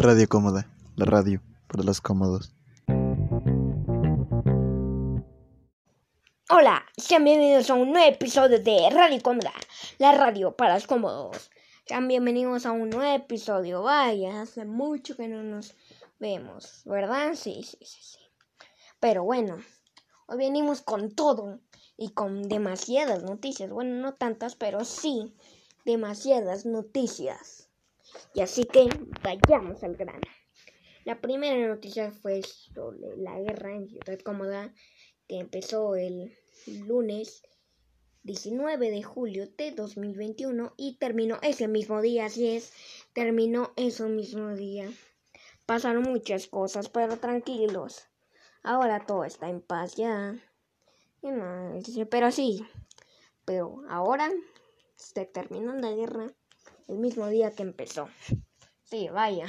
Radio Cómoda, la radio para los cómodos. Hola, sean bienvenidos a un nuevo episodio de Radio Cómoda, la radio para los cómodos. Sean bienvenidos a un nuevo episodio. Vaya, hace mucho que no nos vemos, ¿verdad? Sí, sí, sí, sí. Pero bueno, hoy venimos con todo y con demasiadas noticias. Bueno, no tantas, pero sí demasiadas noticias. Y así que vayamos al grano. La primera noticia fue sobre la guerra en Ciudad Cómoda que empezó el lunes 19 de julio de 2021 y terminó ese mismo día, así es, terminó ese mismo día. Pasaron muchas cosas, pero tranquilos. Ahora todo está en paz ya. Pero sí, pero ahora se terminó la guerra el mismo día que empezó. Sí, vaya.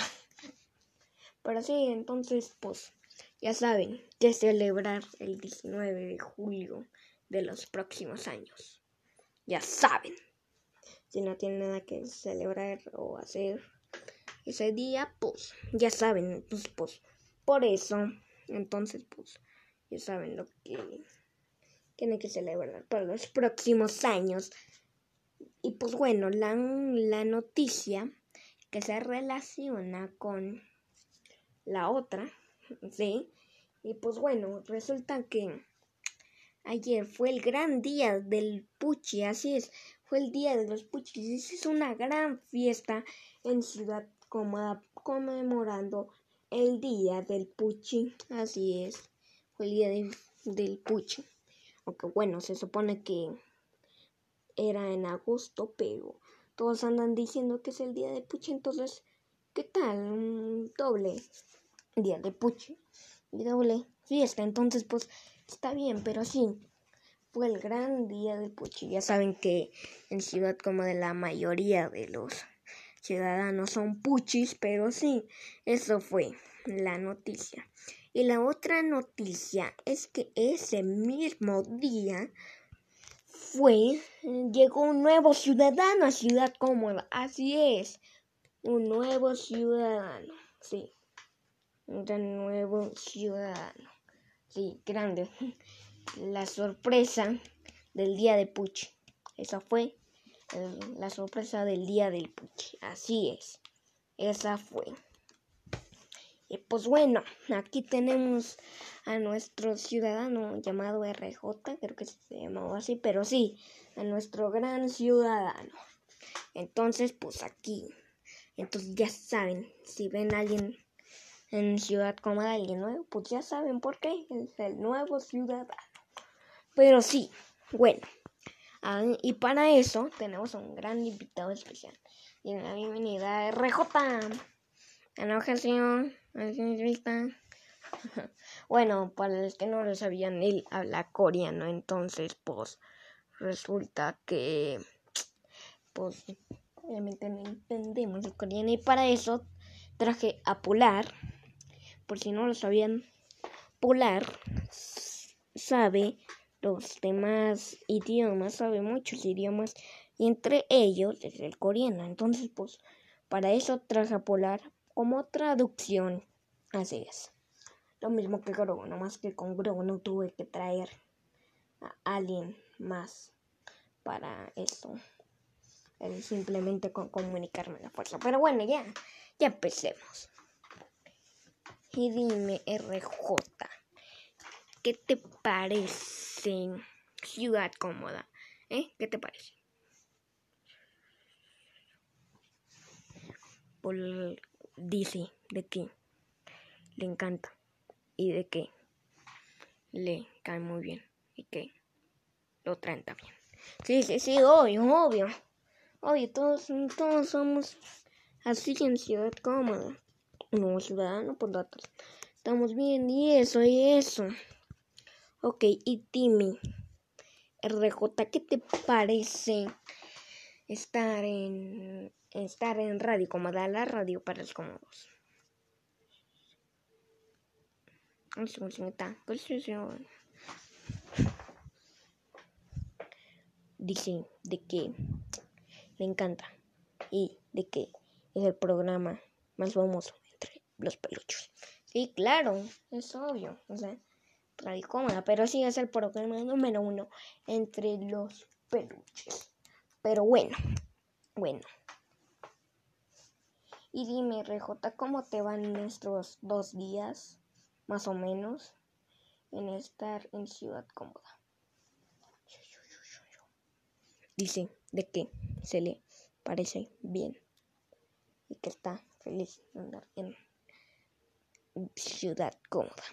Pero sí, entonces, pues, ya saben que celebrar el 19 de julio de los próximos años. Ya saben. Si no tienen nada que celebrar o hacer ese día, pues, ya saben. Pues, pues, por eso, entonces, pues, ya saben lo que tienen que celebrar para los próximos años. Y pues bueno, la, la noticia que se relaciona con la otra, ¿sí? Y pues bueno, resulta que ayer fue el gran día del Puchi, así es, fue el día de los Puchis. Hizo una gran fiesta en Ciudad Cómoda conmemorando el día del Puchi, así es, fue el día del Puchi. Aunque bueno, se supone que era en agosto, pero todos andan diciendo que es el día de Puchi, entonces, ¿qué tal? Un doble día de Puchi y doble fiesta, entonces pues está bien, pero sí, fue el gran día de Puchi. Ya saben que en Ciudad como de la mayoría de los ciudadanos son puchis, pero sí, eso fue la noticia. Y la otra noticia es que ese mismo día fue, llegó un nuevo ciudadano a Ciudad Cómoda. Así es, un nuevo ciudadano, sí, un nuevo ciudadano, sí, grande. La sorpresa del día de Puchi. Esa fue la sorpresa del día del Puchi. Así es, esa fue. Y pues bueno, aquí tenemos a nuestro ciudadano llamado RJ, creo que se llamaba así, pero sí, a nuestro gran ciudadano. Entonces, pues aquí. Entonces ya saben, si ven a alguien en Ciudad como alguien nuevo, pues ya saben por qué, es el nuevo ciudadano. Pero sí, bueno. Ah, y para eso tenemos a un gran invitado especial. Y la bienvenida a RJ. Enojación. Bueno, para los que no lo sabían, él habla coreano, entonces pues resulta que pues obviamente no entendemos el coreano y para eso traje a Polar, por si no lo sabían, Polar sabe los demás idiomas, sabe muchos idiomas y entre ellos es el coreano, entonces pues para eso traje a Polar como traducción. Así es. Lo mismo que Grogu, más que con Grogu no tuve que traer a alguien más para eso. simplemente con comunicarme la fuerza. Pero bueno, ya, ya empecemos. Y dime, RJ, ¿qué te parece Ciudad Cómoda? ¿Eh? ¿Qué te parece? Dice de que le encanta y de que le cae muy bien y que lo traen también. Sí, sí, sí, obvio, obvio. Obvio, todos, todos somos así en ciudad cómoda. No, ciudadano por datos. Estamos bien, y eso, y eso. Ok, y Timmy. RJ, ¿qué te parece estar en estar en radio, como da la radio para los cómodos. Dice de que le encanta y de que es el programa más famoso entre los peluchos. Sí, claro, es obvio. O sea, Radio Cómoda, pero sí es el programa número uno entre los peluches. Pero bueno, bueno. Y dime, RJ, ¿cómo te van estos dos días, más o menos, en estar en Ciudad Cómoda? Dice de que se le parece bien y que está feliz de andar en Ciudad Cómoda.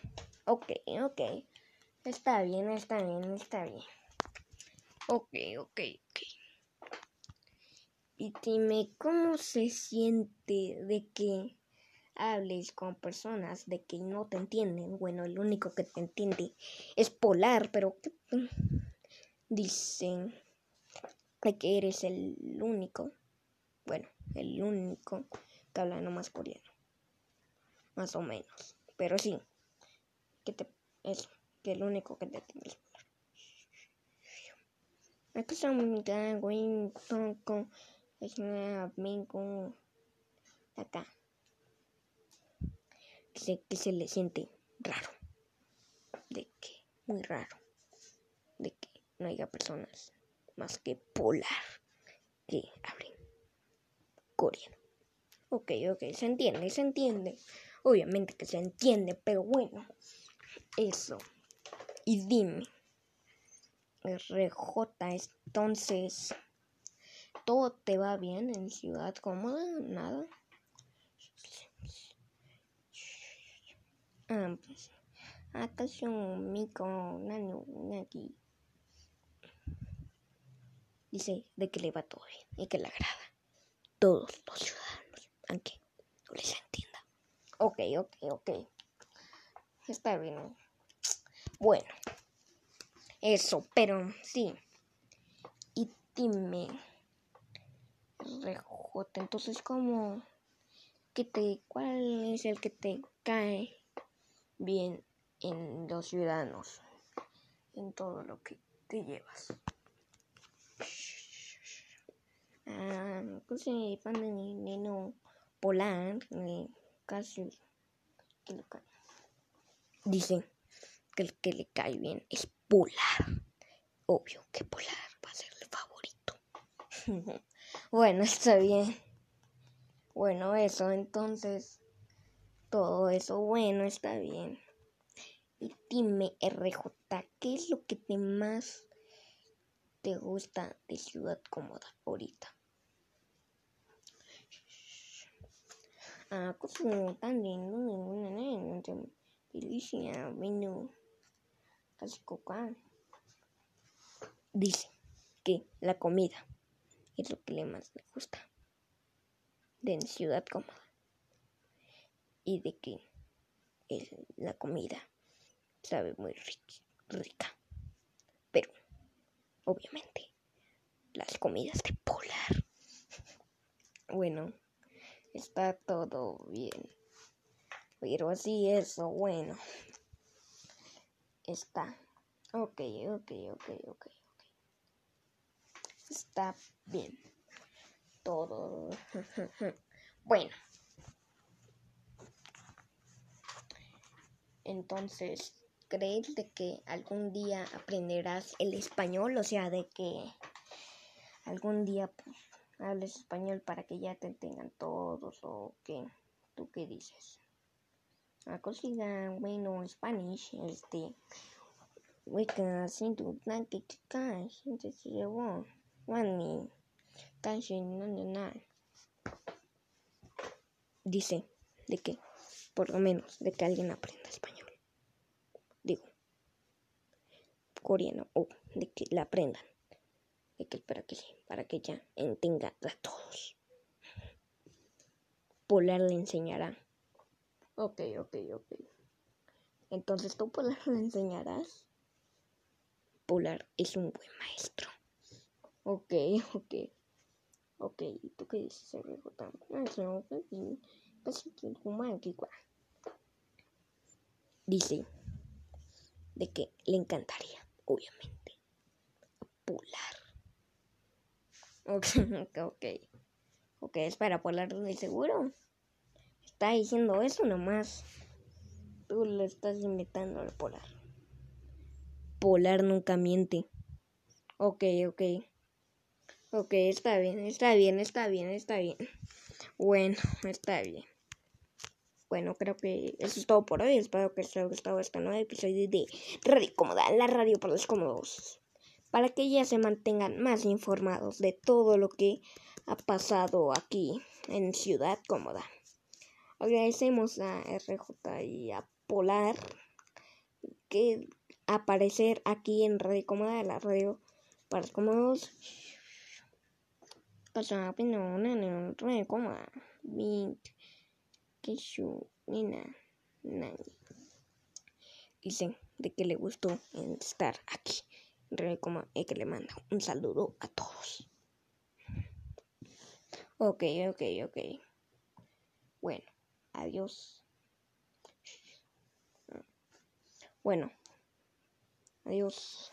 Ok, ok. Está bien, está bien, está bien. Ok, ok, ok. Y dime cómo se siente de que hables con personas de que no te entienden. Bueno, el único que te entiende es Polar, pero dicen de que eres el único. Bueno, el único que habla nomás coreano. Más o menos. Pero sí, que te eso, que el único que te entiende es Polar. Aquí son un amigo acá. Que se, que se le siente raro. De que muy raro. De que no haya personas más que polar que hablen coreano ok ok se entiende se entiende. Obviamente que se entiende pero bueno. Eso. Y dime RJ entonces todo te va bien en Ciudad Cómoda, nada. Ah, pues, acaso Miko Nano Naki dice de que le va todo bien y que le agrada. Todos los ciudadanos, aunque no les entienda. Ok, ok, ok. Está bien. Bueno, eso, pero sí. Y dime. Entonces, como que te, cuál es el que te cae bien en los ciudadanos, en todo lo que te llevas? Ah, pues sí, pan de neno polar, casi que lo cae. Dicen que el que le cae bien es polar. Obvio que polar va a ser el favorito. Bueno, está bien. Bueno, eso, entonces, todo eso, bueno, está bien. Y dime, RJ, ¿qué es lo que te más te gusta de Ciudad Cómoda ahorita? Ah, como tan lindo, delicia, vino, casi coca. Dice que la comida es lo que le más le gusta de Ciudad Cómoda y de que la comida sabe muy rica. Pero obviamente las comidas de polar bueno está todo bien. Pero así eso bueno. Está. Ok ok ok ok está bien. Todo. bueno. Entonces, ¿crees de que algún día aprenderás el español? O sea, de que algún día pues, hables español para que ya te tengan todos o qué. ¿Tú qué dices? A cocina, bueno, Spanish, este, we can sing to Dice de que, por lo menos, de que alguien aprenda español. Digo, coreano, o de que la aprendan. De que para que para que ya entienda a todos. Polar le enseñará. Ok, ok, ok. Entonces tú Polar le enseñarás. Polar es un buen maestro. Ok, ok. Ok, ¿tú qué dices, RJ? Dice de que le encantaría, obviamente, polar. Ok, ok, ok. Ok, es para polar de seguro. está diciendo eso nomás. Tú le estás invitando al polar. Polar nunca miente. Ok, ok. Ok, está bien, está bien, está bien, está bien. Bueno, está bien. Bueno, creo que eso es todo por hoy. Espero que les haya gustado este nuevo episodio de Radio Cómoda, la radio para los cómodos. Para que ya se mantengan más informados de todo lo que ha pasado aquí en Ciudad Cómoda. Agradecemos a RJ y a Polar que aparecer aquí en Radio Cómoda, la radio para los cómodos. Pasa, pero una Radio Cómoda. Kishu, Nina, Nani. Dicen de que le gustó estar aquí. Cómoda y que le manda un saludo a todos. Ok, ok, ok. Bueno, adiós. Bueno, adiós.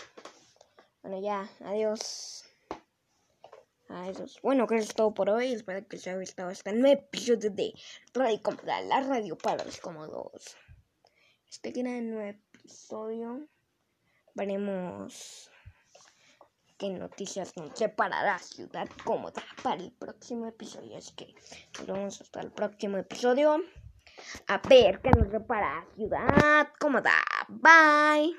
Bueno, ya, adiós. Adiós. Bueno, que es todo por hoy. Espero que les haya gustado este nuevo episodio de Radio Cómoda, la radio para los cómodos. Este gran nuevo episodio veremos qué noticias nos separará Ciudad Cómoda para el próximo episodio. Así que nos vemos hasta el próximo episodio. A ver qué nos repara Ciudad Cómoda. Bye.